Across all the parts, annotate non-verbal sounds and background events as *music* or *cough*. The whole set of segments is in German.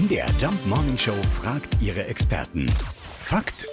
MDR Jump Morning Show fragt ihre Experten. Fakt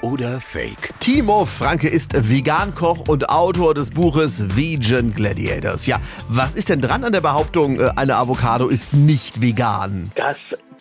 oder Fake? Timo Franke ist Vegankoch und Autor des Buches Vegan Gladiators. Ja, was ist denn dran an der Behauptung, äh, eine Avocado ist nicht vegan? Das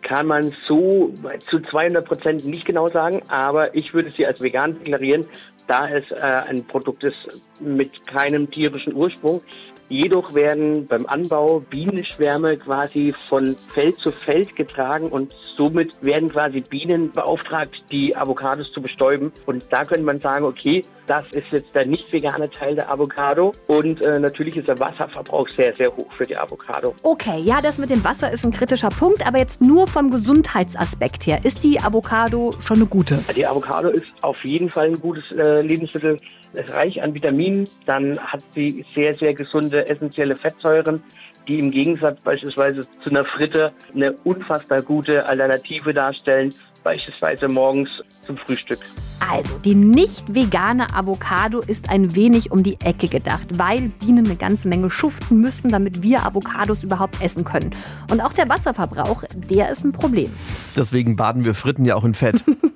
kann man so zu 200 Prozent nicht genau sagen, aber ich würde sie als vegan deklarieren, da es äh, ein Produkt ist mit keinem tierischen Ursprung. Jedoch werden beim Anbau Bienenschwärme quasi von Feld zu Feld getragen und somit werden quasi Bienen beauftragt, die Avocados zu bestäuben. Und da könnte man sagen, okay, das ist jetzt der nicht vegane Teil der Avocado und äh, natürlich ist der Wasserverbrauch sehr, sehr hoch für die Avocado. Okay, ja, das mit dem Wasser ist ein kritischer Punkt, aber jetzt nur vom Gesundheitsaspekt her. Ist die Avocado schon eine gute? Die Avocado ist auf jeden Fall ein gutes äh, Lebensmittel. Ist reich an Vitaminen, dann hat sie sehr, sehr gesunde essentielle Fettsäuren, die im Gegensatz beispielsweise zu einer Fritte eine unfassbar gute Alternative darstellen, beispielsweise morgens zum Frühstück. Also, die nicht vegane Avocado ist ein wenig um die Ecke gedacht, weil Bienen eine ganze Menge schuften müssen, damit wir Avocados überhaupt essen können. Und auch der Wasserverbrauch, der ist ein Problem. Deswegen baden wir Fritten ja auch in Fett. *laughs*